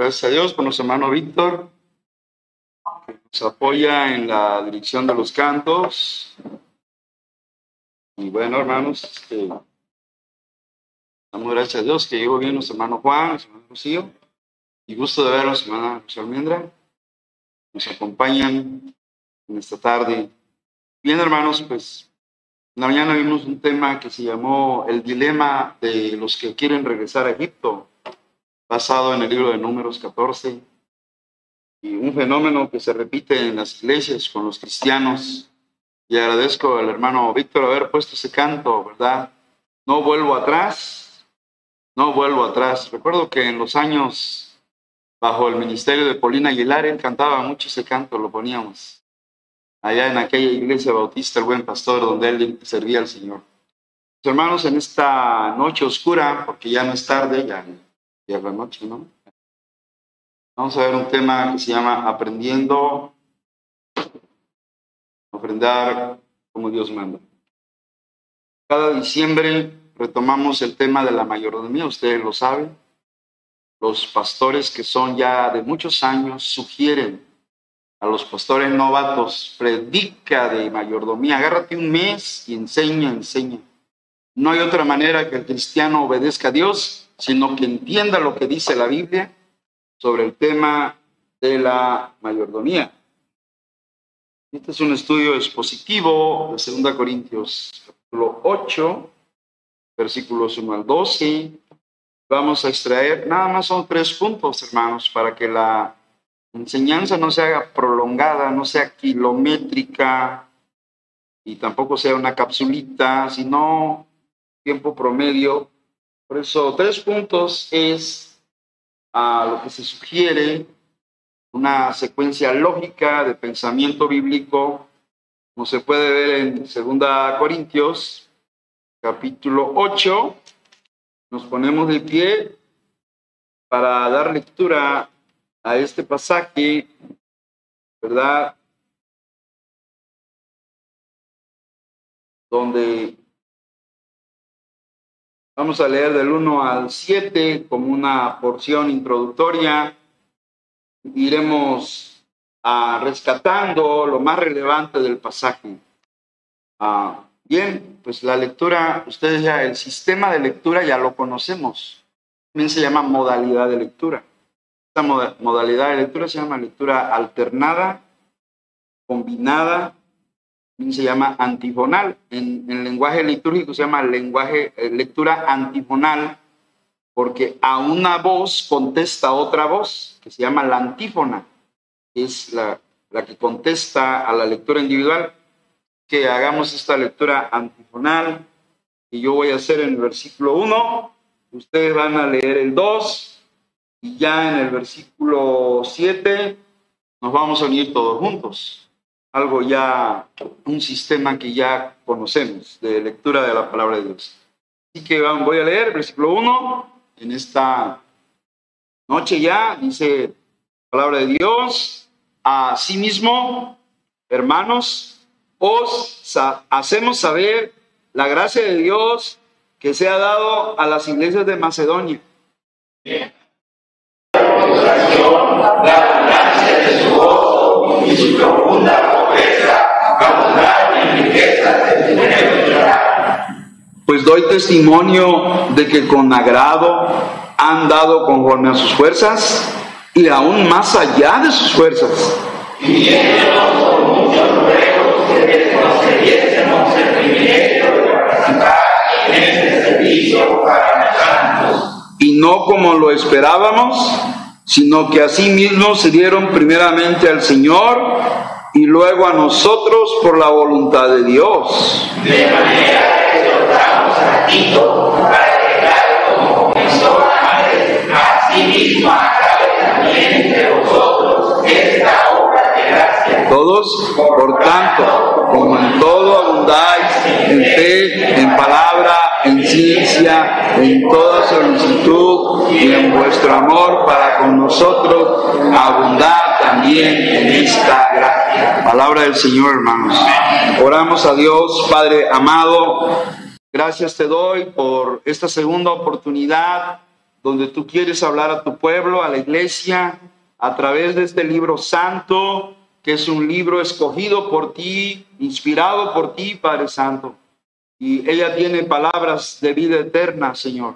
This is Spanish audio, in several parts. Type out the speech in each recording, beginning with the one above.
Gracias a Dios por nuestro hermano Víctor, que nos apoya en la dirección de los cantos. Y bueno, hermanos, este, damos gracias a Dios que llegó bien nuestro hermano Juan, nuestro hermano Rocío. Y gusto de verlos, hermana Almendra. Nos acompañan en esta tarde. Bien, hermanos, pues en la mañana vimos un tema que se llamó El dilema de los que quieren regresar a Egipto basado en el libro de Números 14, y un fenómeno que se repite en las iglesias con los cristianos. Y agradezco al hermano Víctor haber puesto ese canto, ¿verdad? No vuelvo atrás, no vuelvo atrás. Recuerdo que en los años bajo el ministerio de Polina Aguilar, él cantaba mucho ese canto, lo poníamos allá en aquella iglesia bautista, el buen pastor, donde él servía al Señor. hermanos, en esta noche oscura, porque ya no es tarde, ya la noche, ¿no? Vamos a ver un tema que se llama Aprendiendo a ofrendar como Dios manda. Cada diciembre retomamos el tema de la mayordomía, ustedes lo saben. Los pastores que son ya de muchos años sugieren a los pastores novatos, predica de mayordomía, agárrate un mes y enseña, enseña. No hay otra manera que el cristiano obedezca a Dios sino que entienda lo que dice la Biblia sobre el tema de la mayordomía. Este es un estudio expositivo de 2 Corintios capítulo 8, versículos 1 al 12. Vamos a extraer, nada más son tres puntos, hermanos, para que la enseñanza no se haga prolongada, no sea kilométrica y tampoco sea una capsulita, sino tiempo promedio por eso, tres puntos es a lo que se sugiere una secuencia lógica de pensamiento bíblico, como se puede ver en 2 Corintios, capítulo 8. Nos ponemos de pie para dar lectura a este pasaje, ¿verdad? Donde Vamos a leer del 1 al 7 como una porción introductoria. Iremos ah, rescatando lo más relevante del pasaje. Ah, bien, pues la lectura, ustedes ya, el sistema de lectura ya lo conocemos. También se llama modalidad de lectura. Esta modalidad de lectura se llama lectura alternada, combinada se llama antifonal. En, el lenguaje litúrgico se llama lenguaje, eh, lectura antifonal, porque a una voz contesta otra voz, que se llama la antífona, que es la, la que contesta a la lectura individual. Que hagamos esta lectura antifonal, y yo voy a hacer en el versículo 1, ustedes van a leer el 2, y ya en el versículo 7 nos vamos a unir todos juntos algo ya, un sistema que ya conocemos de lectura de la palabra de Dios. Así que voy a leer versículo 1 en esta noche ya, dice la palabra de Dios, mismo hermanos, os hacemos saber la gracia de Dios que se ha dado a las iglesias de Macedonia. La gracia de su y su profunda pues doy testimonio de que con agrado han dado conforme a sus fuerzas y aún más allá de sus fuerzas. Y no como lo esperábamos, sino que así mismo se dieron primeramente al Señor y luego a nosotros por la voluntad de Dios. De manera que exhortamos a Tito para que como comenzó antes, a sí Todos, por tanto, como en todo abundáis en fe, en palabra, en ciencia, en toda solicitud y en vuestro amor para con nosotros, abundar también en esta Palabra del Señor, hermanos. Oramos a Dios, Padre amado. Gracias te doy por esta segunda oportunidad donde tú quieres hablar a tu pueblo, a la iglesia, a través de este libro santo, que es un libro escogido por ti, inspirado por ti, Padre Santo. Y ella tiene palabras de vida eterna, Señor.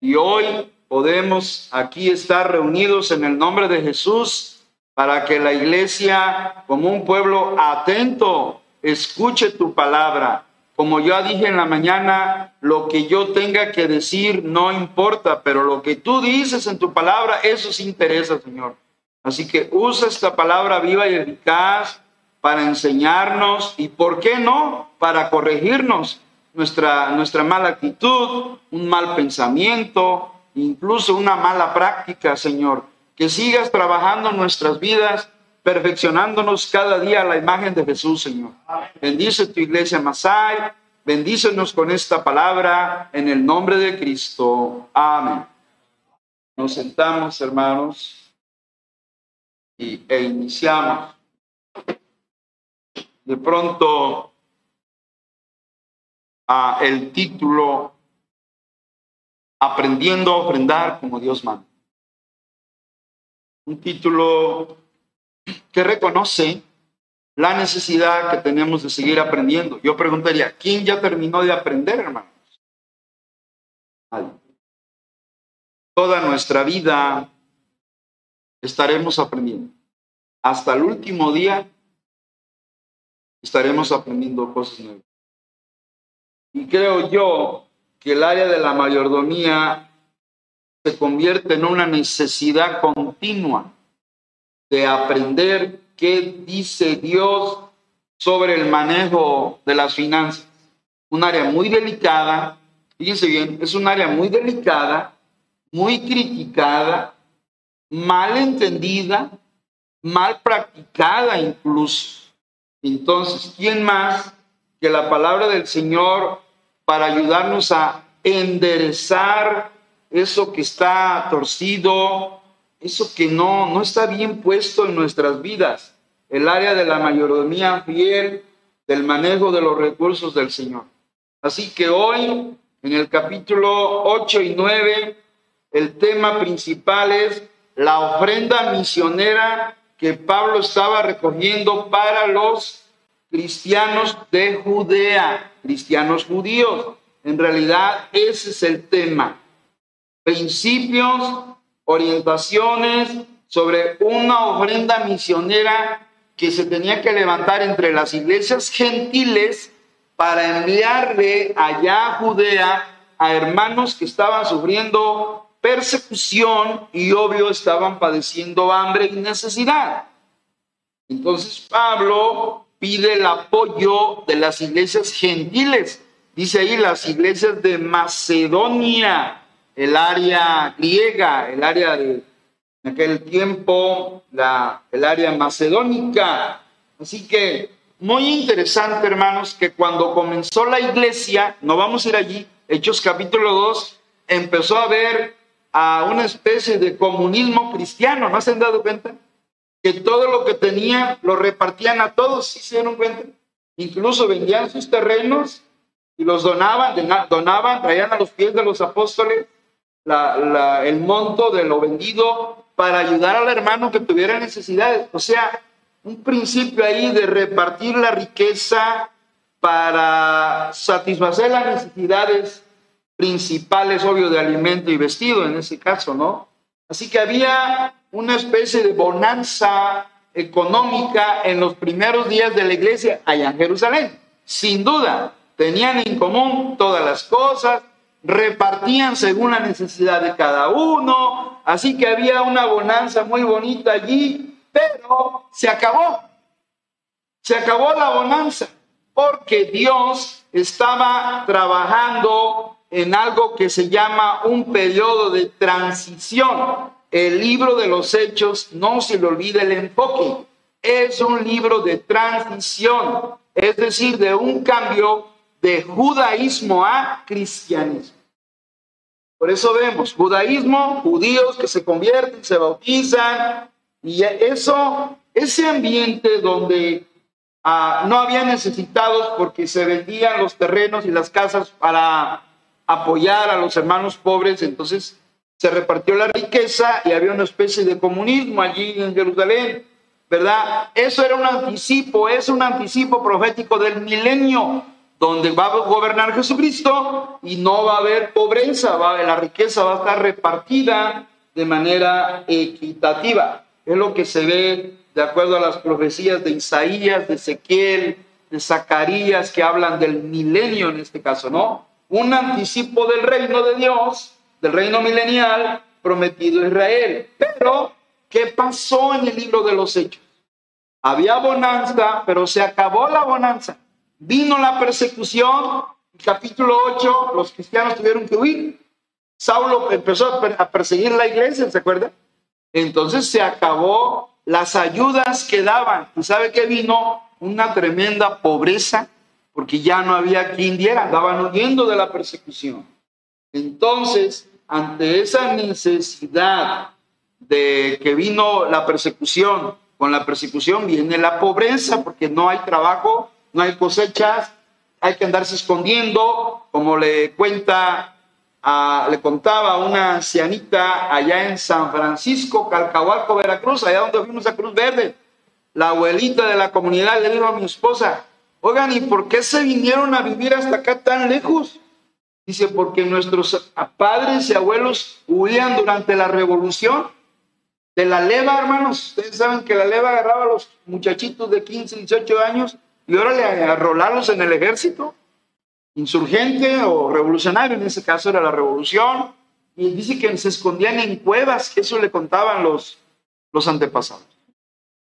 Y hoy podemos aquí estar reunidos en el nombre de Jesús para que la iglesia, como un pueblo atento, escuche tu palabra. Como yo dije en la mañana, lo que yo tenga que decir no importa, pero lo que tú dices en tu palabra, eso sí interesa, Señor. Así que usa esta palabra viva y eficaz para enseñarnos y, ¿por qué no?, para corregirnos nuestra, nuestra mala actitud, un mal pensamiento, incluso una mala práctica, Señor. Que sigas trabajando en nuestras vidas, perfeccionándonos cada día a la imagen de Jesús, Señor. Bendice tu iglesia Masai, bendícenos con esta palabra en el nombre de Cristo. Amén. Nos sentamos, hermanos y, e iniciamos. De pronto, a el título Aprendiendo a ofrendar como Dios manda. Un título que reconoce la necesidad que tenemos de seguir aprendiendo. Yo preguntaría, ¿quién ya terminó de aprender, hermanos? Toda nuestra vida estaremos aprendiendo. Hasta el último día estaremos aprendiendo cosas nuevas. Y creo yo que el área de la mayordomía se convierte en una necesidad continua de aprender qué dice Dios sobre el manejo de las finanzas. Un área muy delicada, fíjense bien, es un área muy delicada, muy criticada, mal entendida, mal practicada incluso. Entonces, ¿quién más que la palabra del Señor para ayudarnos a enderezar eso que está torcido, eso que no, no está bien puesto en nuestras vidas? El área de la mayordomía fiel, del manejo de los recursos del Señor. Así que hoy, en el capítulo 8 y 9, el tema principal es la ofrenda misionera que Pablo estaba recogiendo para los cristianos de Judea, cristianos judíos. En realidad ese es el tema. Principios, orientaciones sobre una ofrenda misionera que se tenía que levantar entre las iglesias gentiles para enviarle allá a Judea a hermanos que estaban sufriendo persecución y obvio estaban padeciendo hambre y necesidad. Entonces Pablo pide el apoyo de las iglesias gentiles. Dice ahí las iglesias de Macedonia, el área griega, el área de en aquel tiempo, la, el área macedónica. Así que muy interesante, hermanos, que cuando comenzó la iglesia, no vamos a ir allí, Hechos capítulo 2, empezó a haber a una especie de comunismo cristiano, ¿no se han dado cuenta? Que todo lo que tenían lo repartían a todos, ¿sí se dieron cuenta? Incluso vendían sus terrenos y los donaban, donaban, traían a los pies de los apóstoles el monto de lo vendido para ayudar al hermano que tuviera necesidades. O sea, un principio ahí de repartir la riqueza para satisfacer las necesidades principales, obvio, de alimento y vestido en ese caso, ¿no? Así que había una especie de bonanza económica en los primeros días de la iglesia allá en Jerusalén. Sin duda, tenían en común todas las cosas, repartían según la necesidad de cada uno, así que había una bonanza muy bonita allí, pero se acabó. Se acabó la bonanza porque Dios estaba trabajando en algo que se llama un periodo de transición. El libro de los hechos, no se le olvide el enfoque, es un libro de transición, es decir, de un cambio de judaísmo a cristianismo. Por eso vemos judaísmo, judíos que se convierten, se bautizan, y eso, ese ambiente donde ah, no había necesitados porque se vendían los terrenos y las casas para apoyar a los hermanos pobres, entonces se repartió la riqueza y había una especie de comunismo allí en Jerusalén, ¿verdad? Eso era un anticipo, es un anticipo profético del milenio, donde va a gobernar Jesucristo y no va a haber pobreza, va, la riqueza va a estar repartida de manera equitativa. Es lo que se ve de acuerdo a las profecías de Isaías, de Ezequiel, de Zacarías, que hablan del milenio en este caso, ¿no? Un anticipo del reino de Dios, del reino milenial prometido a Israel. Pero, ¿qué pasó en el libro de los Hechos? Había bonanza, pero se acabó la bonanza. Vino la persecución, capítulo 8, los cristianos tuvieron que huir. Saulo empezó a perseguir la iglesia, ¿se acuerda? Entonces se acabó las ayudas que daban. ¿Y sabe que vino? Una tremenda pobreza, porque ya no había quien diera, andaban huyendo de la persecución. Entonces, ante esa necesidad de que vino la persecución, con la persecución viene la pobreza, porque no hay trabajo, no hay cosechas, hay que andarse escondiendo, como le cuenta le contaba una ancianita allá en San Francisco, Calcahualco, Veracruz, allá donde fuimos a Cruz Verde, la abuelita de la comunidad le dijo a mi esposa, oigan, ¿y por qué se vinieron a vivir hasta acá tan lejos? Dice, porque nuestros padres y abuelos huían durante la revolución de la leva, hermanos. Ustedes saben que la leva agarraba a los muchachitos de 15, 18 años y ahora le arrolarlos en el ejército insurgente o revolucionario, en ese caso era la revolución, y dice que se escondían en cuevas, que eso le contaban los, los antepasados.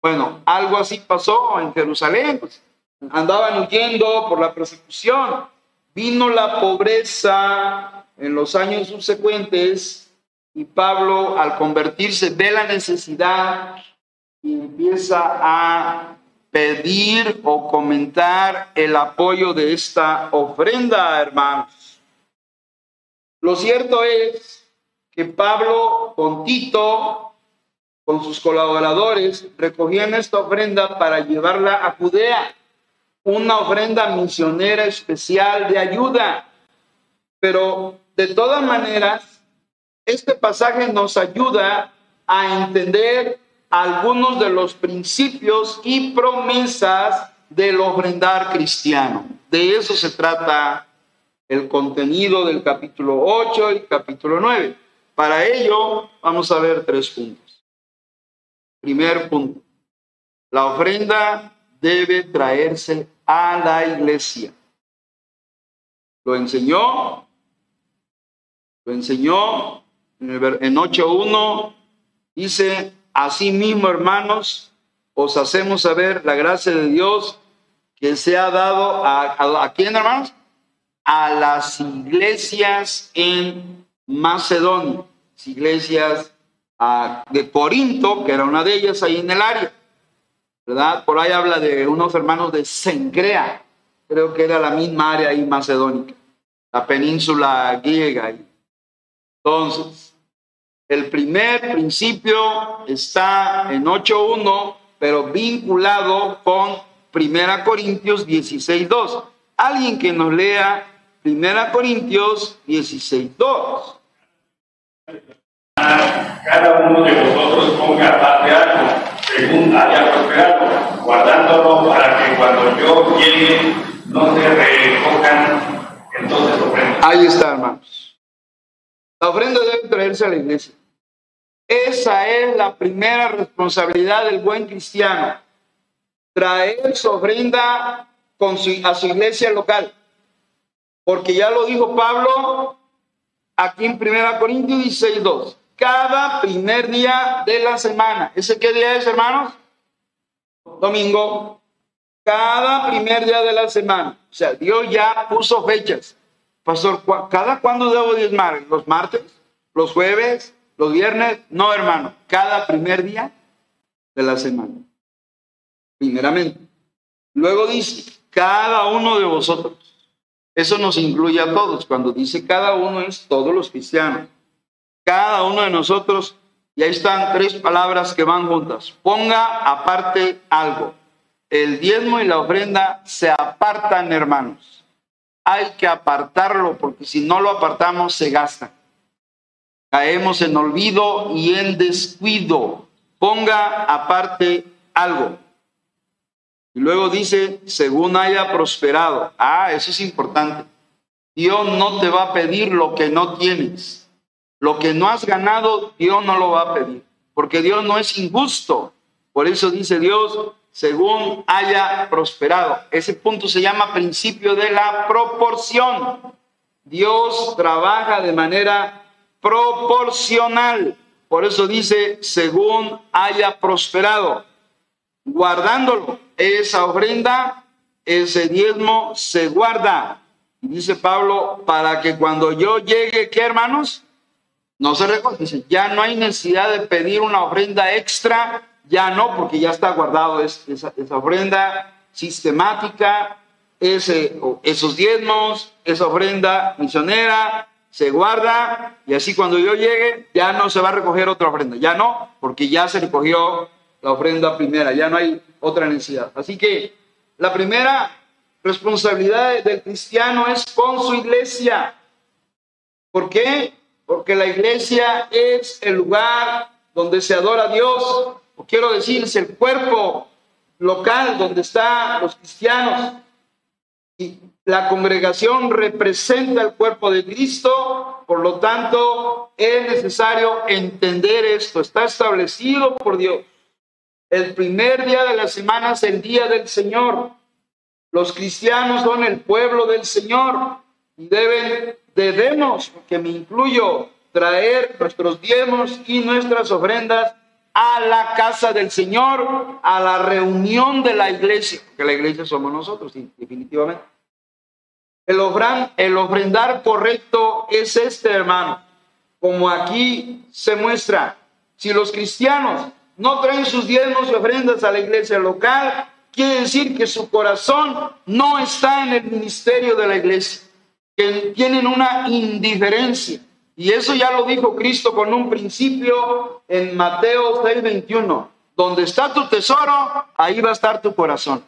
Bueno, algo así pasó en Jerusalén, pues, andaban huyendo por la persecución, vino la pobreza en los años subsecuentes y Pablo al convertirse ve la necesidad empieza a pedir o comentar el apoyo de esta ofrenda, hermanos. Lo cierto es que Pablo con Tito, con sus colaboradores, recogían esta ofrenda para llevarla a Judea, una ofrenda misionera especial de ayuda. Pero de todas maneras, este pasaje nos ayuda a entender algunos de los principios y promesas del ofrendar cristiano. De eso se trata el contenido del capítulo 8 y capítulo 9. Para ello vamos a ver tres puntos. Primer punto, la ofrenda debe traerse a la iglesia. Lo enseñó, lo enseñó en 8.1, dice, Asimismo, hermanos, os hacemos saber la gracia de Dios que se ha dado a, a, quién, hermanos? A las iglesias en Macedonia, iglesias ah, de Corinto, que era una de ellas ahí en el área, ¿verdad? Por ahí habla de unos hermanos de Sencrea, creo que era la misma área ahí macedónica, la península griega. Entonces, el primer principio está en 8.1, pero vinculado con 1 Corintios 16.2. Alguien que nos lea 1 Corintios 16.2. Cada uno de vosotros ponga parte algo, guardándolo para que cuando yo no se entonces. Ahí está, hermanos. La ofrenda debe traerse a la iglesia. Esa es la primera responsabilidad del buen cristiano, traer su ofrenda a su iglesia local. Porque ya lo dijo Pablo aquí en 1 Corintios 16, 2. Cada primer día de la semana. ¿Ese qué día es, hermanos? Domingo. Cada primer día de la semana. O sea, Dios ya puso fechas. Pastor, ¿cada cuándo debo diezmar? ¿Los martes? ¿Los jueves? Los viernes, no, hermano, cada primer día de la semana. Primeramente. Luego dice, cada uno de vosotros. Eso nos incluye a todos. Cuando dice cada uno es todos los cristianos. Cada uno de nosotros, y ahí están tres palabras que van juntas. Ponga aparte algo. El diezmo y la ofrenda se apartan, hermanos. Hay que apartarlo porque si no lo apartamos se gasta. Caemos en olvido y en descuido. Ponga aparte algo. Y luego dice, según haya prosperado. Ah, eso es importante. Dios no te va a pedir lo que no tienes. Lo que no has ganado, Dios no lo va a pedir. Porque Dios no es injusto. Por eso dice Dios, según haya prosperado. Ese punto se llama principio de la proporción. Dios trabaja de manera proporcional. Por eso dice, según haya prosperado guardándolo. Esa ofrenda, ese diezmo se guarda. Y dice Pablo, para que cuando yo llegue, ¿qué hermanos? No se recoge. Dice, ya no hay necesidad de pedir una ofrenda extra, ya no, porque ya está guardado esa, esa ofrenda sistemática, ese, esos diezmos, esa ofrenda misionera, se guarda y así cuando yo llegue ya no se va a recoger otra ofrenda, ya no, porque ya se recogió la ofrenda primera, ya no hay otra necesidad. Así que la primera responsabilidad del cristiano es con su iglesia. ¿Por qué? Porque la iglesia es el lugar donde se adora a Dios, o quiero decir, es el cuerpo local donde están los cristianos. Y la congregación representa el cuerpo de Cristo, por lo tanto es necesario entender esto, está establecido por Dios. El primer día de la semana es el día del Señor. Los cristianos son el pueblo del Señor y deben, debemos, que me incluyo, traer nuestros diezmos y nuestras ofrendas a la casa del Señor, a la reunión de la iglesia, que la iglesia somos nosotros, definitivamente. El, el ofrendar correcto es este, hermano, como aquí se muestra. Si los cristianos no traen sus diezmos y ofrendas a la iglesia local, quiere decir que su corazón no está en el ministerio de la iglesia, que tienen una indiferencia. Y eso ya lo dijo Cristo con un principio en Mateo 6:21. Donde está tu tesoro, ahí va a estar tu corazón.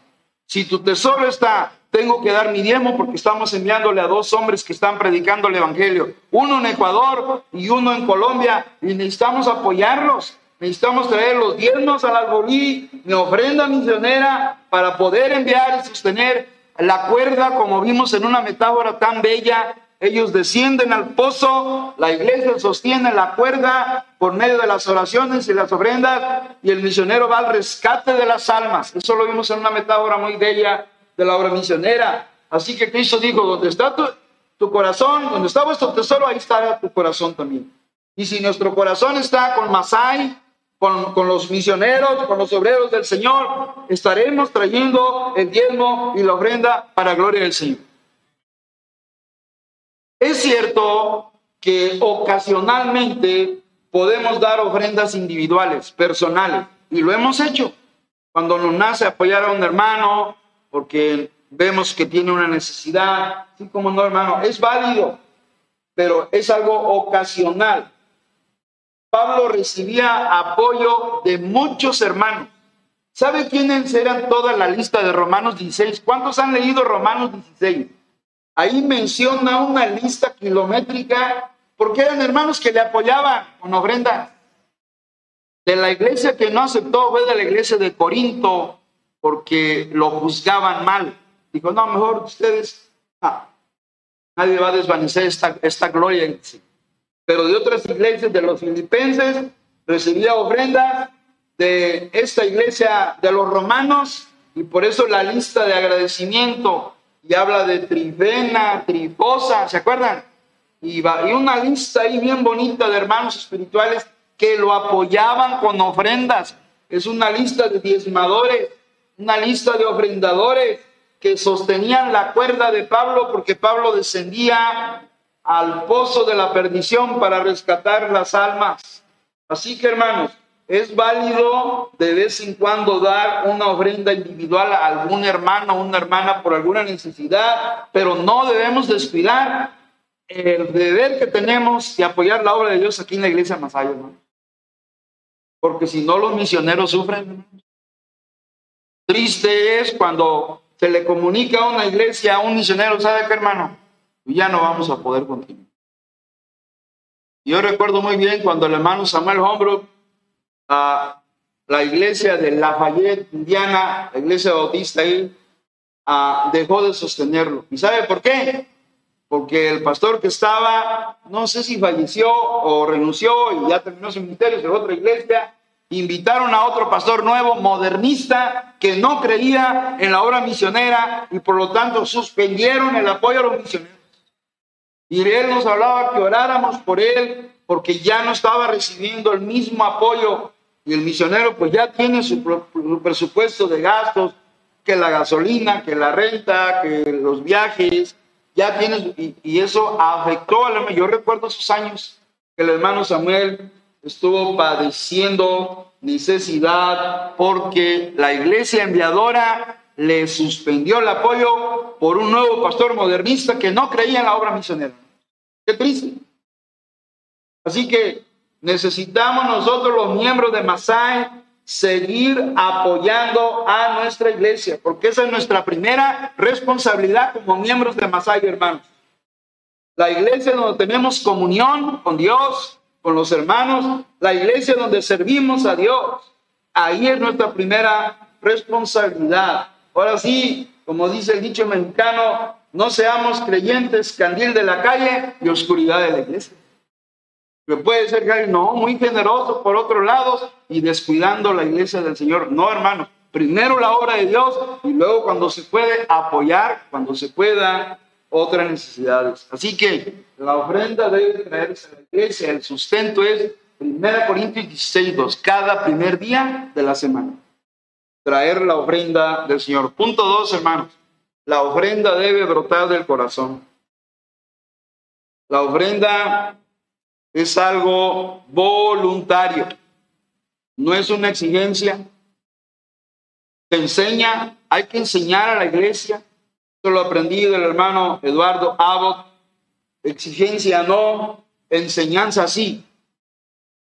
Si tu tesoro está, tengo que dar mi diezmo porque estamos enviándole a dos hombres que están predicando el Evangelio, uno en Ecuador y uno en Colombia, y necesitamos apoyarlos. Necesitamos traer los diezmos al albolí, mi ofrenda misionera, para poder enviar y sostener la cuerda, como vimos en una metáfora tan bella. Ellos descienden al pozo, la iglesia sostiene la cuerda por medio de las oraciones y las ofrendas, y el misionero va al rescate de las almas. Eso lo vimos en una metáfora muy bella de la obra misionera. Así que Cristo dijo, donde está tu, tu corazón, donde está vuestro tesoro, ahí estará tu corazón también. Y si nuestro corazón está con Masai, con, los misioneros, con los obreros del Señor, estaremos trayendo el diezmo y la ofrenda para gloria del Señor. Es cierto que ocasionalmente podemos dar ofrendas individuales, personales, y lo hemos hecho. Cuando nos nace apoyar a un hermano, porque vemos que tiene una necesidad, así como no, hermano, es válido, pero es algo ocasional. Pablo recibía apoyo de muchos hermanos. ¿Sabe quiénes eran toda la lista de Romanos 16? ¿Cuántos han leído Romanos 16? Ahí menciona una lista kilométrica porque eran hermanos que le apoyaban con ofrenda. De la iglesia que no aceptó fue de la iglesia de Corinto porque lo juzgaban mal. Dijo, no, mejor ustedes, ah, nadie va a desvanecer esta, esta gloria pero de otras iglesias de los filipenses recibía ofrendas de esta iglesia de los romanos y por eso la lista de agradecimiento y habla de trivena, trifosa, ¿se acuerdan? Y, y una lista ahí bien bonita de hermanos espirituales que lo apoyaban con ofrendas. Es una lista de diezmadores, una lista de ofrendadores que sostenían la cuerda de Pablo porque Pablo descendía al pozo de la perdición para rescatar las almas. Así que hermanos, es válido de vez en cuando dar una ofrenda individual a algún hermano o una hermana por alguna necesidad, pero no debemos descuidar el deber que tenemos de apoyar la obra de Dios aquí en la iglesia Masayo, hermano. Porque si no, los misioneros sufren. Triste es cuando se le comunica a una iglesia, a un misionero, ¿sabe qué, hermano? Ya no vamos a poder continuar. Yo recuerdo muy bien cuando el hermano Samuel Hombro, a la iglesia de Lafayette, Indiana, la iglesia bautista ahí, ah, dejó de sostenerlo. ¿Y sabe por qué? Porque el pastor que estaba, no sé si falleció o renunció y ya terminó su ministerio en otra iglesia, invitaron a otro pastor nuevo, modernista, que no creía en la obra misionera y por lo tanto suspendieron el apoyo a los misioneros. Y él nos hablaba que oráramos por él porque ya no estaba recibiendo el mismo apoyo. Y el misionero pues ya tiene su, presupuesto de gastos, que la gasolina, que la renta, que los viajes, ya tiene, y, eso afectó a yo recuerdo esos años que el hermano Samuel estuvo padeciendo necesidad porque la iglesia enviadora le suspendió el apoyo por un nuevo pastor modernista que no creía en la obra misionera. Qué triste. Así que necesitamos nosotros los miembros de Masai seguir apoyando a nuestra iglesia, porque esa es nuestra primera responsabilidad como miembros de Masai, hermanos. La iglesia donde tenemos comunión con Dios, con los hermanos, la iglesia donde servimos a Dios. Ahí es nuestra primera responsabilidad. Ahora sí, como dice el dicho mexicano, no seamos creyentes candil de la calle y oscuridad de la iglesia. Que puede ser que no, muy generoso por otros lados y descuidando la iglesia del Señor. No, hermano, primero la obra de Dios y luego cuando se puede apoyar, cuando se pueda otras necesidades. Así que la ofrenda debe traerse a la iglesia. El sustento es 1 Corintios 16, 2, cada primer día de la semana. Traer la ofrenda del Señor. Punto 2, hermanos. La ofrenda debe brotar del corazón. La ofrenda es algo voluntario. No es una exigencia. Se enseña, hay que enseñar a la iglesia esto lo aprendí del hermano Eduardo Abbott. Exigencia no, enseñanza sí.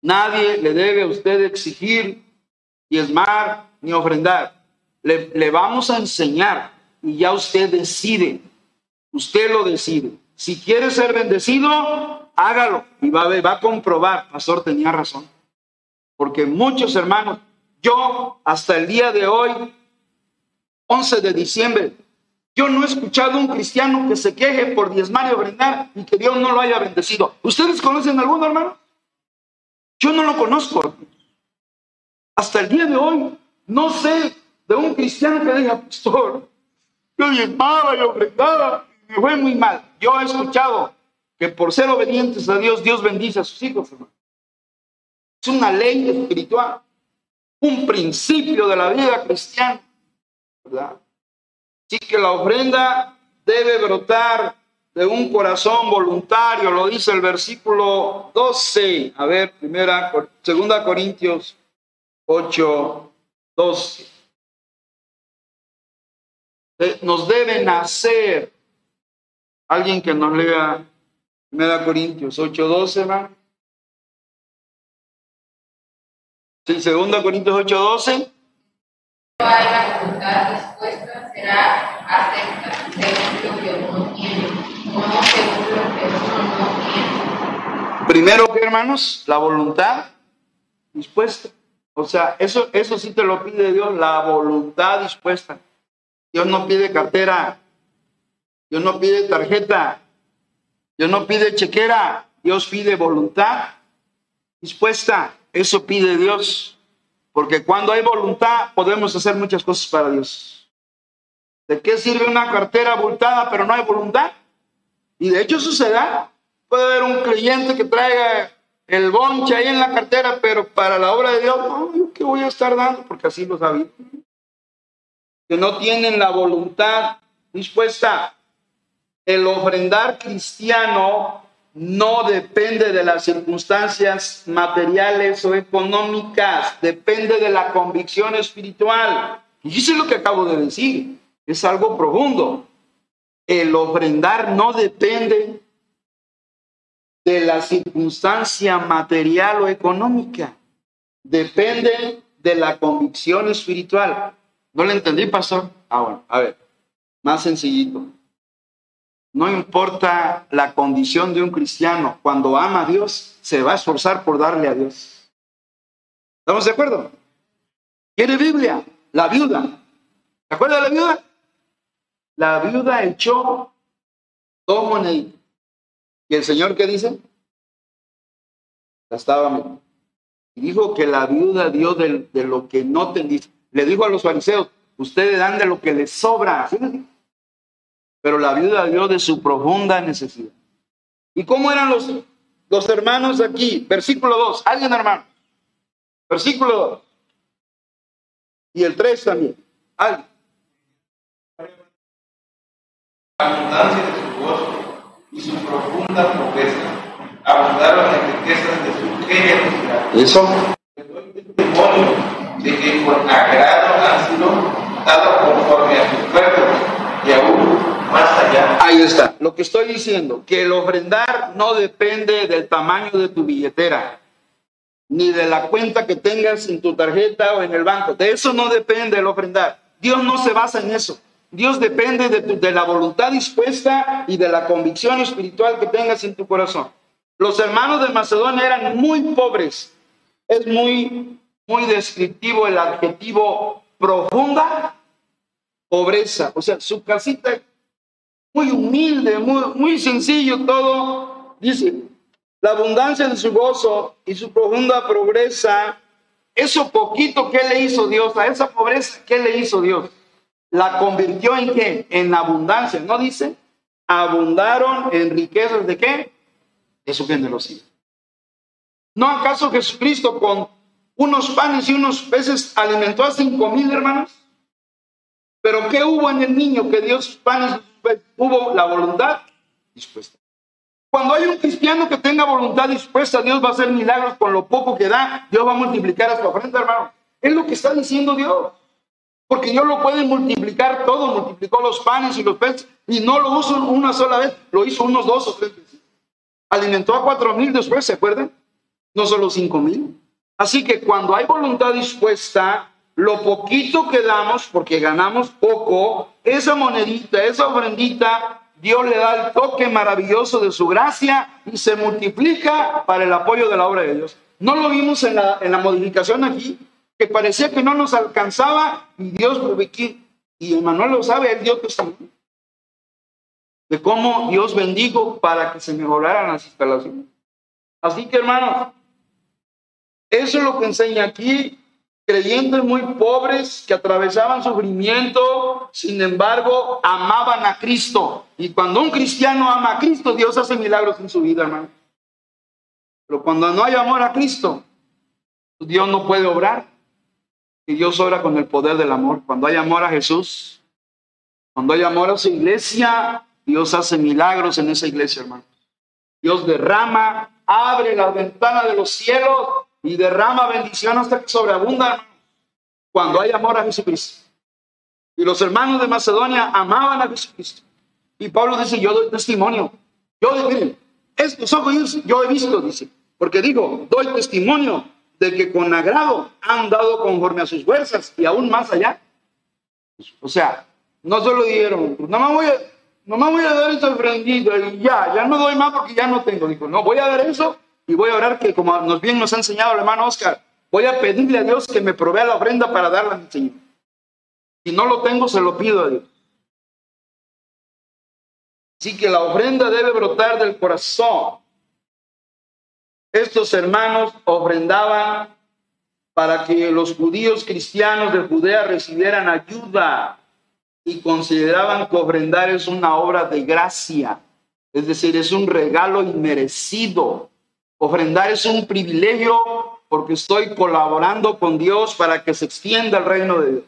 Nadie le debe a usted exigir, diezmar ni ofrendar. Le, vamos a enseñar y ya usted decide. Usted lo decide. Si quiere ser bendecido, hágalo y va a, va a comprobar. Pastor tenía razón. Porque muchos hermanos, yo hasta el día de hoy, 11 de diciembre, yo no he escuchado a un cristiano que se queje por diezmar y ofrendar y que Dios no lo haya bendecido. ¿Ustedes conocen alguno, hermano? Yo no lo conozco. Hasta el día de hoy no sé de un cristiano que diga, pastor, yo diezmaba y ofrendaba y me fue muy mal. Yo he escuchado que por ser obedientes a Dios, Dios bendice a sus hijos. Es una ley espiritual, un principio de la vida cristiana, ¿verdad? Así que la ofrenda debe brotar de un corazón voluntario, lo dice el versículo 12. A ver, primera, segunda Corintios 8, 12. Eh, nos debe nacer alguien que nos lea primera Corintios 8, 12, ¿verdad? Sí, segunda Corintios 8, 12 hay la voluntad será acepta según lo tiene, que. Primero, ¿qué hermanos? La voluntad dispuesta. O sea, eso, eso sí te lo pide Dios, la voluntad dispuesta. Dios no pide cartera, Dios no pide tarjeta, Dios no pide chequera, Dios pide voluntad dispuesta. Eso pide Dios. Porque cuando hay voluntad podemos hacer muchas cosas para Dios. ¿De qué sirve una cartera abultada pero no hay voluntad? Y de hecho sucede. Puede haber un creyente que traiga el bonche ahí en la cartera, pero para la obra de Dios, no, ¿qué voy a estar dando? Porque así lo sabía. Que no tienen la voluntad dispuesta. El ofrendar cristiano no depende de las circunstancias materiales o económicas, depende de la convicción espiritual. Y eso es lo que acabo de decir, es algo profundo. El ofrendar no depende de la circunstancia material o económica, depende de la convicción espiritual. ¿No le entendí, pastor? Ah, bueno, a ver, más sencillito. No importa la condición de un cristiano, cuando ama a Dios, se va a esforzar por darle a Dios. ¿Estamos de acuerdo? ¿Quiere Biblia? La viuda. ¿Se acuerda de la viuda? La viuda echó dos moneditas. ¿Y el Señor qué dice? Mirando. Y dijo que la viuda dio de, de lo que no tenía. Le dijo a los fariseos, ustedes dan de lo que les sobra. Pero la viuda dio de su profunda necesidad. ¿Y cómo eran los, los hermanos aquí? Versículo 2. ¿Alguien hermano? Versículo 2. Y el 3 también. ¿Alguien? Y su profunda pobreza abundaron en riquezas de su generosidad. Eso. doy testimonio de que con agrado han sido dados conforme a su cuerpo y aún más allá. Ahí está. Lo que estoy diciendo, que el ofrendar no depende del tamaño de tu billetera, ni de la cuenta que tengas en tu tarjeta o en el banco. De eso no depende el ofrendar. Dios no se basa en eso. Dios depende de, la voluntad dispuesta y de la convicción espiritual que tengas en tu corazón. Los hermanos de Macedonia eran muy pobres. Es muy, muy descriptivo el adjetivo profunda pobreza. O sea, su casita muy humilde, muy, muy sencillo todo. Dice, la abundancia de su gozo y su profunda pobreza, eso poquito que le hizo Dios, a esa pobreza, ¿qué le hizo Dios? La convirtió en qué? En abundancia, ¿no dice? Abundaron en riquezas de qué? De su generosidad. ¿No acaso Jesucristo con unos panes y unos peces alimentó a cinco mil hermanos? Pero ¿qué hubo en el niño que dio sus panes? Hubo la voluntad dispuesta. Cuando hay un cristiano que tenga voluntad dispuesta, Dios va a hacer milagros con lo poco que da. Dios va a multiplicar a su ofrenda, hermano. Es lo que está diciendo Dios. Porque Dios lo puede multiplicar todo. Multiplicó los panes y los peces. Y no lo hizo una sola vez. Lo hizo unos dos o tres veces. Alimentó a cuatro mil después, ¿se acuerdan? No solo cinco mil. Así que cuando hay voluntad dispuesta, lo poquito que damos, porque ganamos poco, esa monedita, esa ofrendita, Dios le da el toque maravilloso de su gracia y se multiplica para el apoyo de la obra de Dios. No lo vimos en la, en la modificación aquí, que parecía que no nos alcanzaba y Dios, y Emanuel lo sabe, él dio testimonio de cómo Dios bendijo para que se mejoraran las instalaciones. Así que hermanos, eso es lo que enseña aquí, creyentes muy pobres que atravesaban sufrimiento, sin embargo, amaban a Cristo. Y cuando un cristiano ama a Cristo, Dios hace milagros en su vida, hermano. Pero cuando no hay amor a Cristo, Dios no puede obrar. Y Dios obra con el poder del amor. Cuando hay amor a Jesús, cuando hay amor a su iglesia, Dios hace milagros en esa iglesia, hermano. Dios derrama, abre las ventanas de los cielos y derrama bendición hasta que cuando hay amor a Jesucristo. Y los hermanos de Macedonia amaban a Jesucristo. Y Pablo dice, yo doy testimonio. Yo, miren, estos ojos yo he visto, dice, porque digo, doy testimonio de que con agrado han dado conforme a sus fuerzas y aún más allá. O sea, no solo dijeron, pues no me voy a, dar esta ofrendita y ya, ya no doy más porque ya no tengo. Dijo, no, voy a dar eso y voy a orar que como nos bien nos ha enseñado el hermano Oscar, voy a pedirle a Dios que me provea la ofrenda para darla a mi Señor. Si no lo tengo, se lo pido a Dios. Así que la ofrenda debe brotar del corazón. Estos hermanos ofrendaban para que los judíos cristianos de Judea recibieran ayuda y consideraban que ofrendar es una obra de gracia, es decir, es un regalo inmerecido. Ofrendar es un privilegio porque estoy colaborando con Dios para que se extienda el reino de Dios.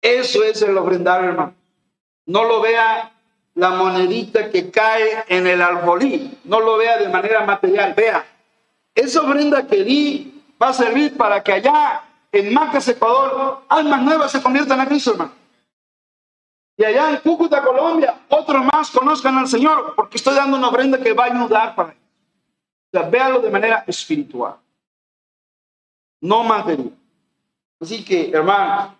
Eso es el ofrendar, hermano. No lo vea la monedita que cae en el alfolí, no lo vea de manera material, vea. Esa ofrenda que di va a servir para que allá en Macas, Ecuador, almas nuevas se conviertan a Cristo, hermano. Y allá en Cúcuta, Colombia, otros más conozcan al Señor, porque estoy dando una ofrenda que va a ayudar para ellos. O sea, véalo de manera espiritual, no material. Así que, hermanos,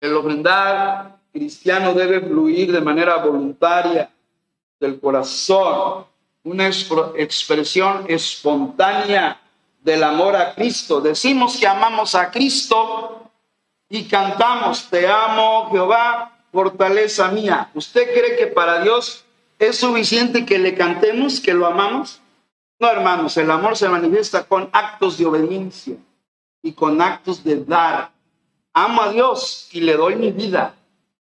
el ofrendar cristiano debe fluir de manera voluntaria del corazón, una expresión espontánea del amor a Cristo. Decimos que amamos a Cristo y cantamos, te amo Jehová, fortaleza mía. ¿Usted cree que para Dios es suficiente que le cantemos, que lo amamos? No, hermanos, el amor se manifiesta con actos de obediencia y con actos de dar. Amo a Dios y le doy mi vida.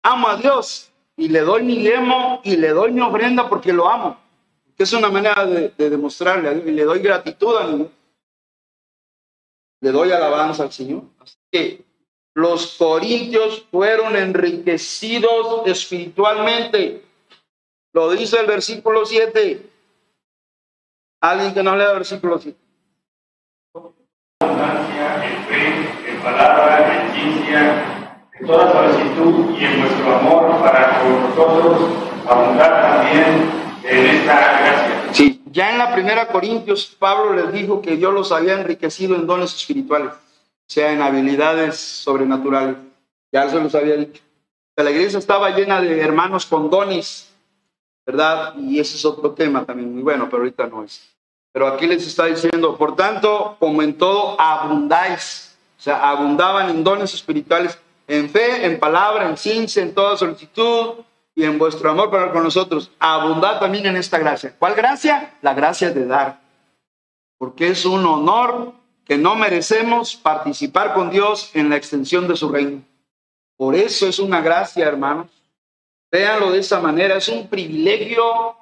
Amo a Dios y le doy mi lemo y le doy mi ofrenda porque lo amo. Que es una manera de, de demostrarle a Dios y le doy gratitud a Dios. Le doy alabanza al Señor. Así que los corintios fueron enriquecidos espiritualmente. Lo dice el versículo 7. Alguien que no lea el versículo 7. abundancia en fe, en palabra, en ciencia, toda solicitud y en nuestro amor para con nosotros abundar también en esta gracia. Sí, ya en la primera Corintios, Pablo les dijo que Dios los había enriquecido en dones espirituales, o sea, en habilidades sobrenaturales. Ya se los había dicho. La iglesia estaba llena de hermanos con dones, ¿verdad? Y ese es otro tema también muy bueno, pero ahorita no es. Pero aquí les está diciendo, por tanto, como en todo, abundáis. O sea, abundaban en dones espirituales, en fe, en palabra, en ciencia, en toda solicitud y en vuestro amor para con nosotros. Abundad también en esta gracia. ¿Cuál gracia? La gracia de dar. Porque es un honor que no merecemos participar con Dios en la extensión de su reino. Por eso es una gracia, hermanos. Véanlo de esa manera. Es un privilegio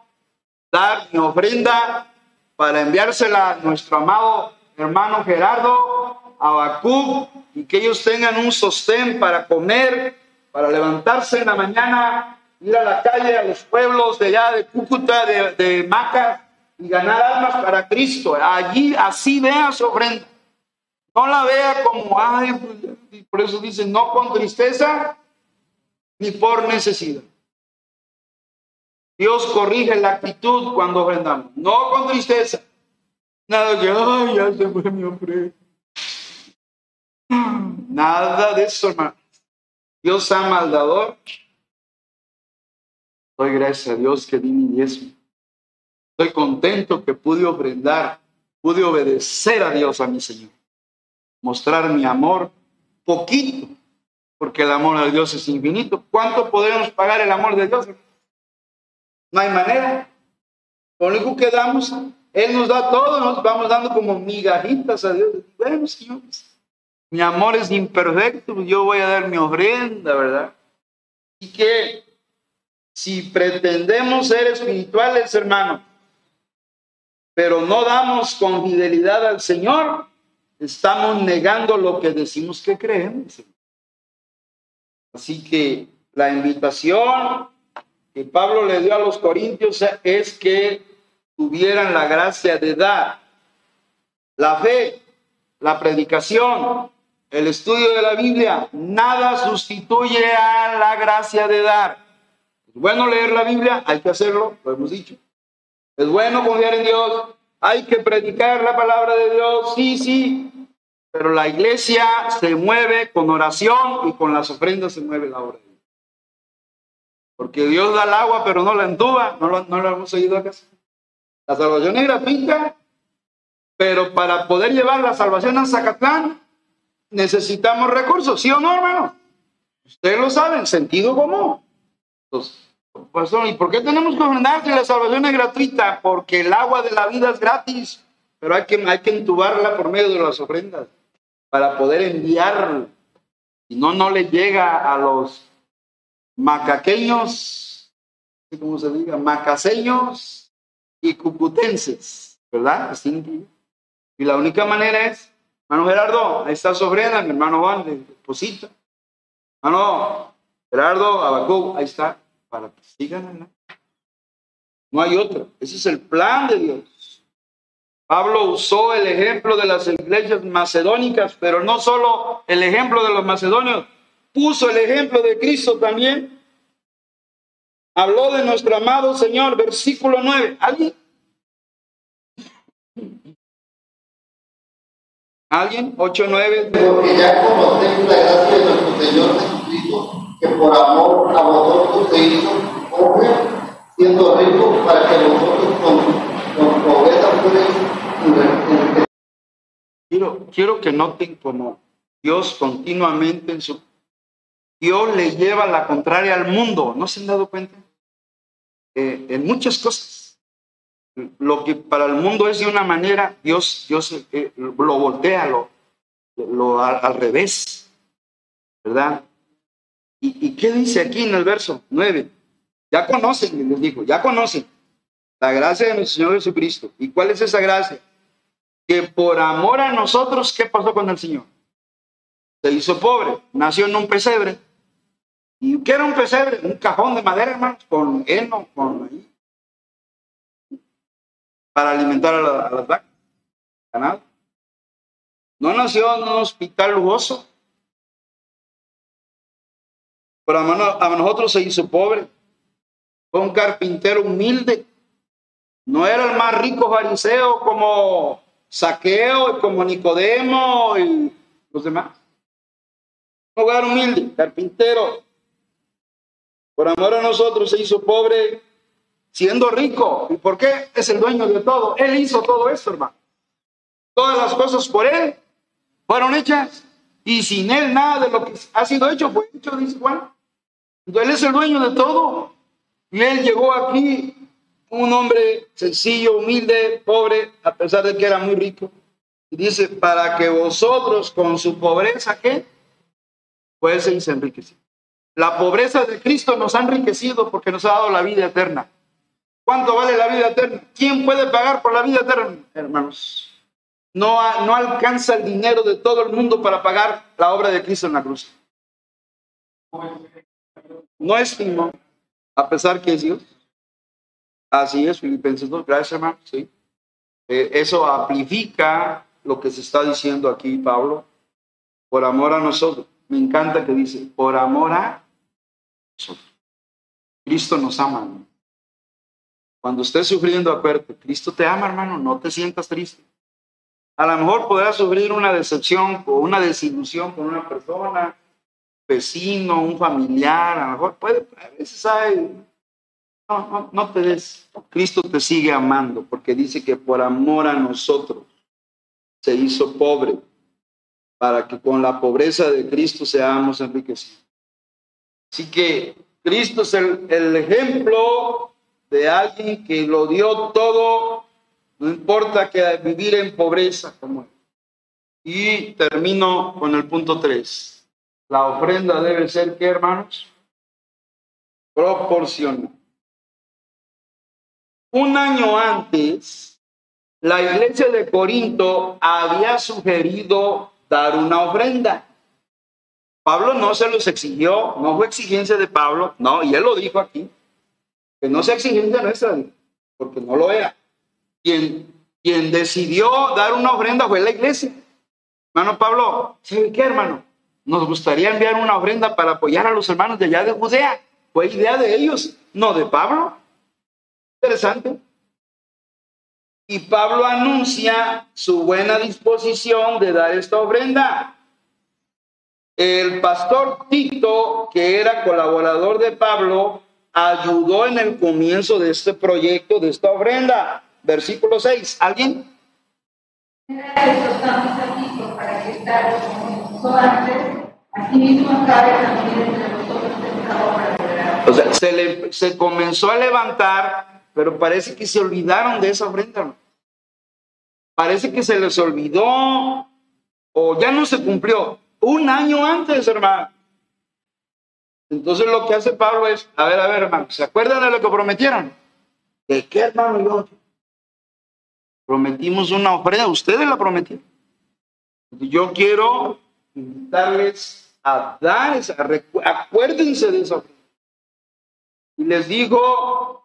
dar mi ofrenda para enviársela a nuestro amado hermano Gerardo, a Bakú, y que ellos tengan un sostén para comer, para levantarse en la mañana, ir a la calle, a los pueblos de allá de Cúcuta, de, de Maca, y ganar almas para Cristo. Allí así vea su ofrenda. No la vea como, ay, por eso dicen, no con tristeza ni por necesidad. Dios corrige la actitud cuando ofrendamos, no con tristeza. Nada que, ay, ya se fue mi ofrenda. Nada de eso. Dios ama al. Doy gracias a Dios que di mi diezmo. Estoy contento que pude ofrendar, pude obedecer a Dios, a mi Señor. Mostrar mi amor poquito, porque el amor de Dios es infinito. ¿Cuánto podemos pagar el amor de Dios? No hay manera. Lo único que damos, Él nos da todo, nos vamos dando como migajitas a Dios. Bueno, señores, mi amor es imperfecto, yo voy a dar mi ofrenda, ¿verdad? Y que si pretendemos ser espirituales, hermano, pero no damos con fidelidad al Señor, estamos negando lo que decimos que creemos. Así que la invitación que Pablo le dio a los corintios es que tuvieran la gracia de dar. La fe, la predicación, el estudio de la Biblia, nada sustituye a la gracia de dar. Es bueno leer la Biblia, hay que hacerlo, lo hemos dicho. Es bueno confiar en Dios, hay que predicar la palabra de Dios, sí, sí, pero la iglesia se mueve con oración y con las ofrendas se mueve la obra de Dios. Porque Dios da el agua, pero no la entuba, no lo, no lo hemos oído acá. La salvación es gratuita, pero para poder llevar la salvación a Zacatlán necesitamos recursos, ¿sí o no, hermano? Ustedes lo saben, sentido común. Entonces, pastor, ¿y por qué tenemos que ofrendar si la salvación es gratuita? Porque el agua de la vida es gratis, pero hay que, hay que entubarla por medio de las ofrendas para poder enviarla. Si no, no le llega a los macaqueños, ¿cómo se diga? Macaseños y cucutenses, ¿verdad? Así, y la única manera es, hermano Gerardo, ahí está su ofrenda, mi hermano Juan, de deposita. Hermano Gerardo, Abacú, ahí está, para que sigan. No hay otro, ese es el plan de Dios. Pablo usó el ejemplo de las iglesias macedónicas, pero no solo el ejemplo de los macedonios, puso el ejemplo de Cristo también. Habló de nuestro amado Señor, versículo 9. ¿Alguien? ¿Alguien? 8, 9. Porque ya conocéis la gracia de nuestro Señor Jesucristo, que por amor a vosotros se hizo pobre, siendo rico, para que vosotros con, con pobreza puedan Quiero, quiero que noten como Dios continuamente en su... Dios le lleva la contraria al mundo. ¿No se han dado cuenta? Eh, en muchas cosas. Lo que para el mundo es de una manera, Dios, Dios eh, lo voltea, lo, lo al, revés. ¿Verdad? ¿Y, ¿Y qué dice aquí en el verso 9? Ya conocen, les dijo, ya conocen la gracia de nuestro Señor Jesucristo. ¿Y cuál es esa gracia? Que por amor a nosotros, ¿qué pasó con el Señor? Se hizo pobre, nació en un pesebre. ¿Y qué era un pesebre? Un cajón de madera, hermanos, con heno, con para alimentar a, la- a las vacas. No nació en un hospital lujoso. Amor a a nosotros se hizo pobre. Fue un carpintero humilde. No era el más rico fariseo como Saqueo y como Nicodemo y los demás. Un hogar humilde, carpintero. Por amor a nosotros se hizo pobre siendo rico. ¿Y por qué? Es el dueño de todo. Él hizo todo esto, hermano. Todas las cosas por él fueron hechas. Y sin él nada de lo que ha sido hecho fue hecho, dice Juan. Él es el dueño de todo. Y él llegó aquí un hombre sencillo, humilde, pobre, a pesar de que era muy rico. Y dice, para que vosotros con su pobreza, ¿qué? Pues se enriquecer. La pobreza de Cristo nos ha enriquecido porque nos ha dado la vida eterna. ¿Cuánto vale la vida eterna? ¿Quién puede pagar por la vida eterna, hermanos? No, no alcanza el dinero de todo el mundo para pagar la obra de Cristo en la cruz. No estimo, a pesar que es Dios. Así es, Filipenses 2, gracias hermano. Sí. Eh, eso amplifica lo que se está diciendo aquí, Pablo, por amor a nosotros. Me encanta que dice, por amor a nosotros. Cristo nos ama. hermano. Cuando estés sufriendo, acuérdate, Cristo te ama, hermano, no te sientas triste. A lo mejor podrás sufrir una decepción o una desilusión con una persona, vecino, un familiar, a lo mejor puede, a veces hay, no, no, no te des, Cristo te sigue amando porque dice que por amor a nosotros se hizo pobre para que con la pobreza de Cristo seamos enriquecidos. Así que Cristo es el, el ejemplo de alguien que lo dio todo, no importa que vivir en pobreza como él. Y termino con el punto 3. La ofrenda debe ser, ¿qué hermanos? Proporcional. Un año antes, la iglesia de Corinto había sugerido dar una ofrenda. Pablo no se los exigió, no fue exigencia de Pablo, no, y él lo dijo aquí, que no sea exigencia nuestra, porque no lo era. Quien, quien decidió dar una ofrenda fue la iglesia. Hermano Pablo, ¿sabe qué, hermano? Nos gustaría enviar una ofrenda para apoyar a los hermanos de allá de Judea. Fue idea de ellos, no de Pablo. Interesante. Y Pablo anuncia su buena disposición de dar esta ofrenda. El pastor Tito, que era colaborador de Pablo, ayudó en el comienzo de este proyecto, de esta ofrenda. Versículo 6. ¿Alguien? O sea, se, le, se comenzó a levantar, pero parece que se olvidaron de esa ofrenda. Parece que se les olvidó o ya no se cumplió. Un año antes, hermano. Entonces lo que hace Pablo es, a ver, a ver, hermano, ¿se acuerdan de lo que prometieron? ¿De qué, hermano? Yo, prometimos una ofrenda, ustedes la prometieron. Yo quiero invitarles a dar esa, acuérdense de esa ofrenda. Y les digo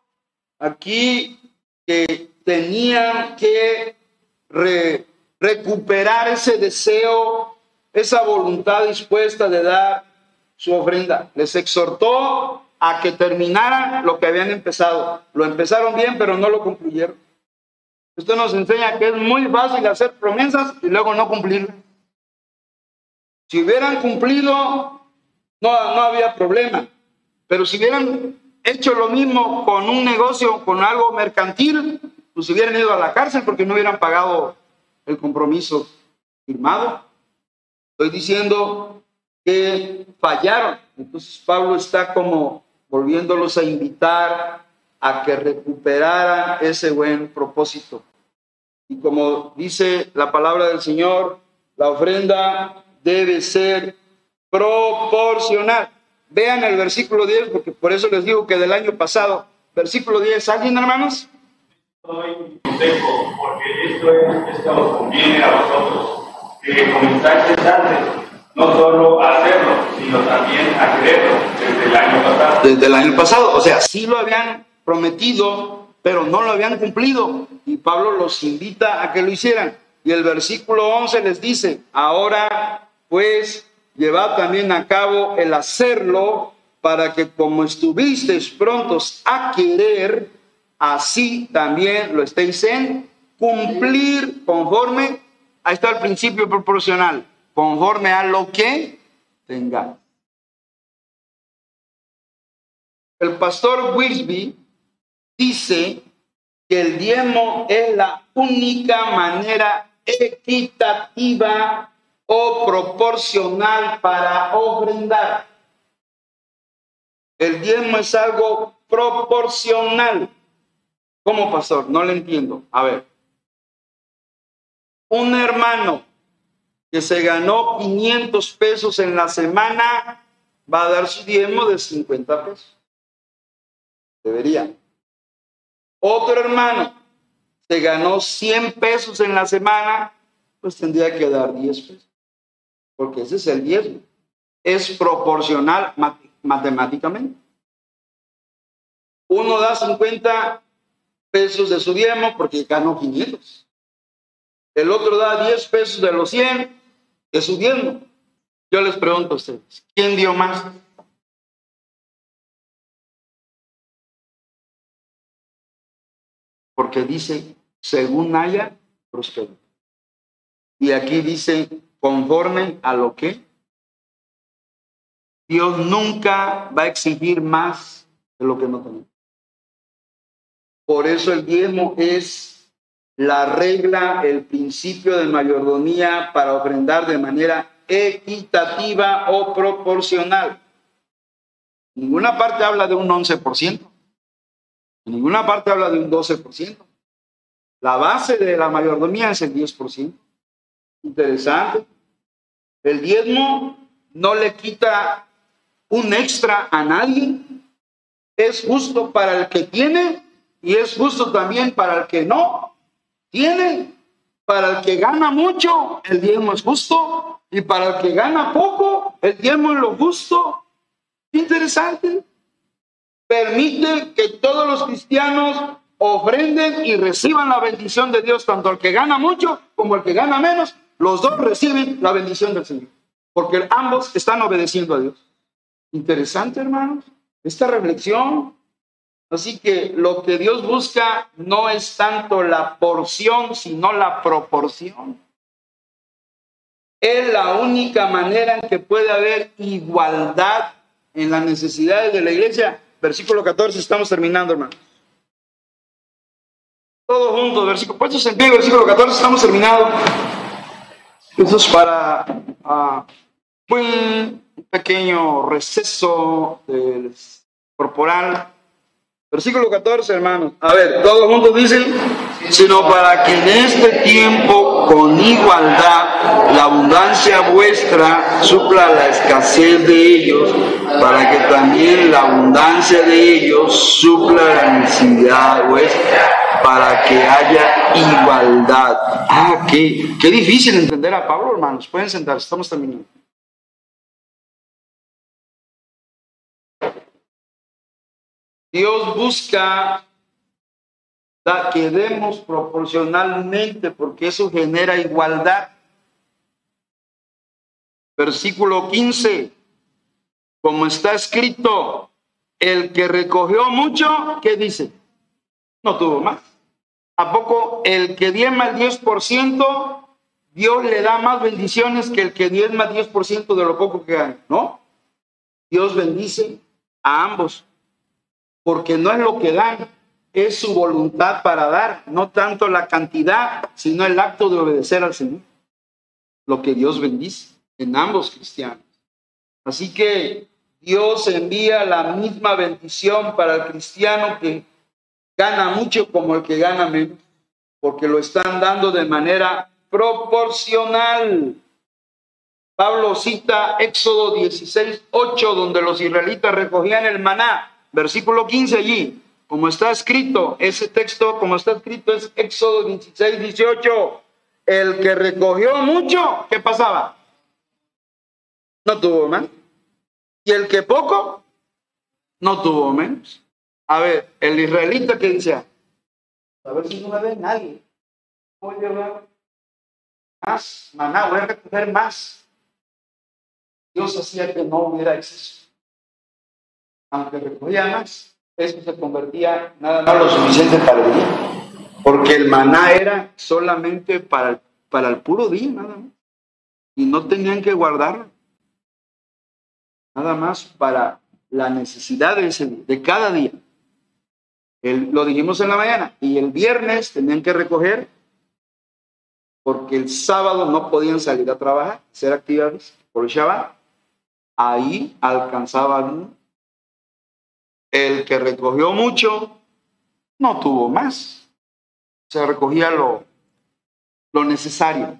aquí que tenían que re- recuperar ese deseo, esa voluntad dispuesta de dar su ofrenda. Les exhortó a que terminaran lo que habían empezado. Lo empezaron bien, pero no lo concluyeron. Esto nos enseña que es muy fácil hacer promesas y luego no cumplirlas. Si hubieran cumplido, no no, había problema. Pero si hubieran hecho lo mismo con un negocio, con algo mercantil, pues hubieran ido a la cárcel porque no hubieran pagado el compromiso firmado. Estoy diciendo que fallaron. Entonces Pablo está como volviéndolos a invitar a que recuperaran ese buen propósito. Y como dice la palabra del Señor, la ofrenda debe ser proporcional. Vean el versículo 10, porque por eso les digo que del año pasado, versículo 10, ¿alguien hermanos? Soy consejo, porque esto, es, esto os conviene a vosotros, que comenzaste antes, no solo hacerlo, sino también a creerlo desde el año pasado. Desde el año pasado, o sea, sí lo habían prometido, pero no lo habían cumplido. Y Pablo los invita a que lo hicieran. Y el versículo 11 les dice, ahora pues llevad también a cabo el hacerlo para que como estuvisteis prontos a querer, así también lo estéis en cumplir conforme, ahí está el principio proporcional, conforme a lo que tengáis. El pastor Wilsby dice que el diezmo es la única manera equitativa o proporcional para ofrendar. El diezmo es algo proporcional. ¿Cómo, pastor? No le entiendo. A ver. Un hermano que se ganó 500 pesos en la semana va a dar su diezmo de 50 pesos. Debería. Otro hermano se ganó 100 pesos en la semana, pues tendría que dar 10 pesos, porque ese es el diezmo. Es proporcional matemáticamente. Uno da 50 pesos de su diezmo porque ganó 500. El otro da 10 pesos de los 100 de su diezmo. Yo les pregunto a ustedes, ¿quién dio más? porque dice, según haya, prospero. Y aquí dice, conforme a lo que Dios nunca va a exigir más de lo que no tenemos. Por eso el diezmo es la regla, el principio de mayordomía para ofrendar de manera equitativa o proporcional. ninguna parte habla de un 11%. En ninguna parte habla de un 12%. La base de la mayordomía es el 10%. Interesante. El diezmo no le quita un extra a nadie. Es justo para el que tiene y es justo también para el que no tiene. Para el que gana mucho, el diezmo es justo. Y para el que gana poco, el diezmo es lo justo. Interesante permite que todos los cristianos ofrenden y reciban la bendición de Dios, tanto el que gana mucho como el que gana menos, los dos reciben la bendición del Señor, porque ambos están obedeciendo a Dios. Interesante, hermanos, esta reflexión. Así que lo que Dios busca no es tanto la porción, sino la proporción. Es la única manera en que puede haber igualdad en las necesidades de la iglesia Versículo 14, estamos terminando, hermano. Todos juntos, versículo, puestos en versículo 14, estamos terminando. Eso es para uh, un pequeño receso del corporal. Versículo 14, hermanos. A ver, todos juntos dicen, sino para que en este tiempo con igualdad la abundancia vuestra supla la escasez de ellos, para que también la abundancia de ellos supla la necesidad vuestra, para que haya igualdad. Ah, qué, qué difícil entender a Pablo, hermanos. Pueden sentarse, estamos terminando. Dios busca que demos proporcionalmente porque eso genera igualdad. Versículo 15, como está escrito, el que recogió mucho, ¿qué dice? No tuvo más. ¿A poco el que diezma el 10%, Dios le da más bendiciones que el que diezma el 10% de lo poco que gana? ¿No? Dios bendice a ambos, porque no es lo que dan, es su voluntad para dar, no tanto la cantidad, sino el acto de obedecer al Señor. Lo que Dios bendice en ambos cristianos. Así que Dios envía la misma bendición para el cristiano que gana mucho como el que gana menos, porque lo están dando de manera proporcional. Pablo cita Éxodo 16, 8, donde los israelitas recogían el maná, versículo 15 allí, como está escrito, ese texto como está escrito es Éxodo 16, 18. El que recogió mucho, ¿qué pasaba? No tuvo más. Y el que poco, no tuvo menos. A ver, el israelita que dice, a ver si no me ve nadie. Voy a llevar más maná, voy a recoger más. Dios hacía que no hubiera exceso. Aunque recogía más, eso se convertía nada más lo suficiente para el día. Porque el maná era solamente para el, para el puro día, nada más. Y no tenían que guardarlo. Nada más para la necesidad de, ese, de cada día. El, lo dijimos en la mañana. Y el viernes tenían que recoger porque el sábado no podían salir a trabajar, hacer actividades por el Shabbat ahí alcanzaban el que recogió mucho, no tuvo más. Se recogía lo, lo necesario.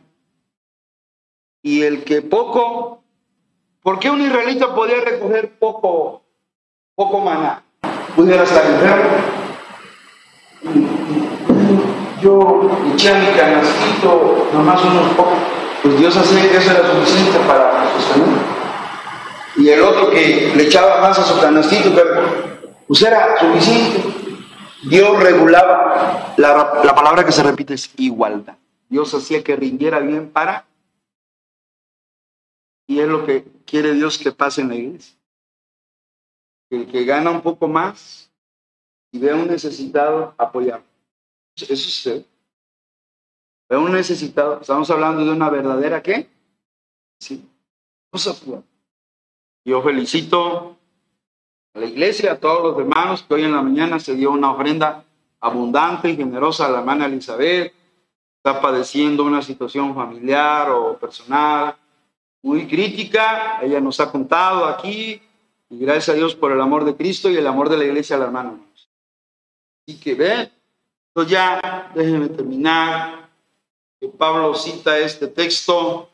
Y el que poco, ¿por qué un israelita podía recoger poco, poco maná? Pudiera estar enfermo. Yo eché mi canastito, nomás unos pocos. Pues Dios hacía que eso era suficiente para y el otro que le echaba más a su canastito, pero pues era suficiente. Dios regulaba, la, la palabra que se repite es igualdad. Dios hacía que rindiera bien para, y es lo que quiere Dios que pase en la iglesia. El que gana un poco más y ve a un necesitado, apoyar. Eso es Ve a un necesitado, estamos hablando de una verdadera qué? Sí, pura. Yo felicito a la iglesia, a todos los hermanos que hoy en la mañana se dio una ofrenda abundante y generosa a la hermana Elizabeth. Está padeciendo una situación familiar o personal muy crítica. Ella nos ha contado aquí y gracias a Dios por el amor de Cristo y el amor de la iglesia a la hermana. Así que ven, entonces ya déjenme terminar. Que Pablo cita este texto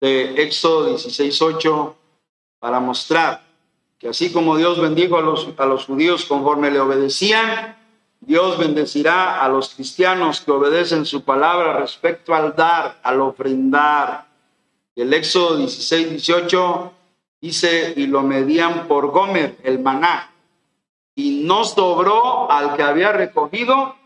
de Éxodo 16:8 para mostrar que así como Dios bendijo a los, a los judíos conforme le obedecían, Dios bendecirá a los cristianos que obedecen su palabra respecto al dar, al ofrendar. El Éxodo 16, 18 dice, y lo medían por Gomer, el maná, y no sobró al que había recogido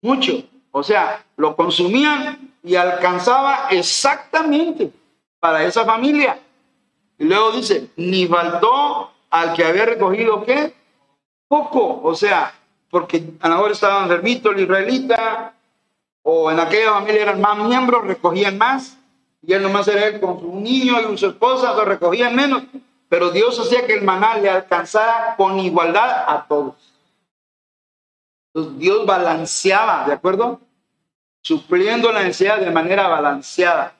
mucho. O sea, lo consumían y alcanzaba exactamente para esa familia. Y luego dice, ni faltó al que había recogido qué? Poco. O sea, porque a lo mejor estaba enfermito el israelita, o en aquella familia eran más miembros, recogían más, y él nomás era él con su niño y su esposa, lo recogían menos. Pero Dios hacía que el maná le alcanzara con igualdad a todos. Entonces Dios balanceaba, ¿de acuerdo? Supliendo la necesidad de manera balanceada.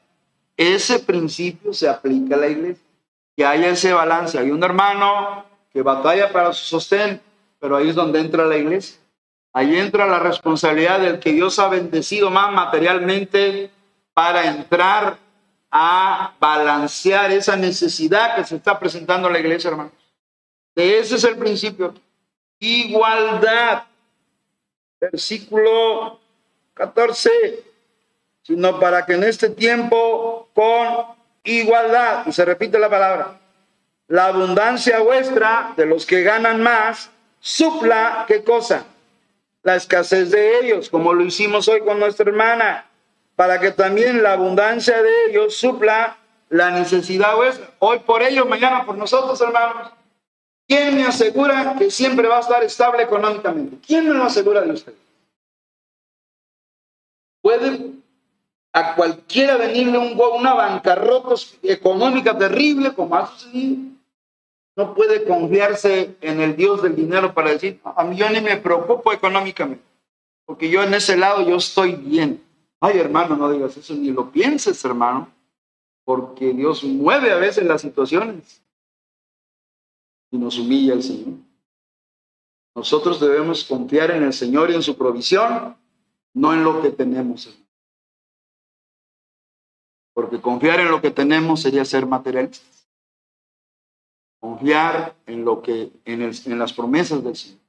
Ese principio se aplica a la iglesia que haya ese balance. Hay un hermano que batalla para su sostén, pero ahí es donde entra la iglesia. Ahí entra la responsabilidad del que Dios ha bendecido más materialmente para entrar a balancear esa necesidad que se está presentando a la iglesia, hermanos. Ese es el principio. Igualdad. Versículo 14. Sino para que en este tiempo con igualdad, y se repite la palabra, la abundancia vuestra de los que ganan más, supla, ¿qué cosa? La escasez de ellos, como lo hicimos hoy con nuestra hermana, para que también la abundancia de ellos supla la necesidad vuestra. Hoy por ellos, mañana por nosotros, hermanos. ¿Quién me asegura que siempre va a estar estable económicamente? ¿Quién me lo asegura de usted? Pueden a cualquiera venirle un, una bancarrota económica terrible como ha sucedido. no puede confiarse en el Dios del dinero para decir, a mí yo ni me preocupo económicamente, porque yo en ese lado yo estoy bien. Ay, hermano, no digas eso, ni lo pienses, hermano, porque Dios mueve a veces las situaciones y nos humilla el Señor. Nosotros debemos confiar en el Señor y en su provisión, no en lo que tenemos. Porque confiar en lo que tenemos sería ser materialistas. Confiar en lo que en, en las promesas del Señor.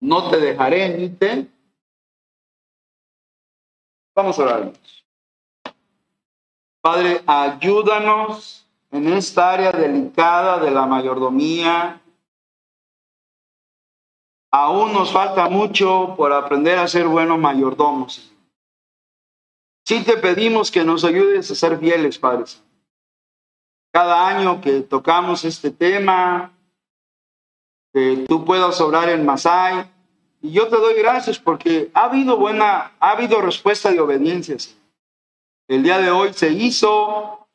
No te dejaré ni te. Vamos a orar. Padre, ayúdanos en esta área delicada de la mayordomía. Aún nos falta mucho por aprender a ser buenos mayordomos. Sí te pedimos que nos ayudes a ser fieles, Padre. Cada año que tocamos este tema, que tú puedas obrar en Masai. Y yo te doy gracias porque ha habido buena, ha habido respuesta de obediencia. El día de hoy se hizo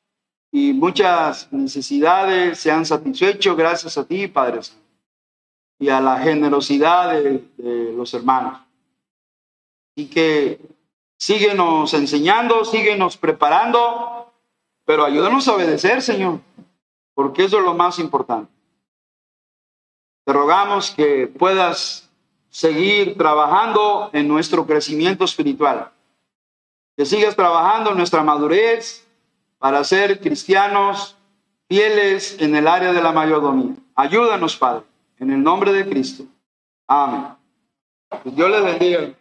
y muchas necesidades se han satisfecho gracias a ti, Padre y a la generosidad de, de los hermanos. Y que síguenos enseñando, síguenos preparando, pero ayúdanos a obedecer, Señor, porque eso es lo más importante. Te rogamos que puedas seguir trabajando en nuestro crecimiento espiritual, que sigas trabajando en nuestra madurez para ser cristianos fieles en el área de la mayordomía. Ayúdanos, Padre, en el nombre de Cristo. Amén. Dios les bendiga.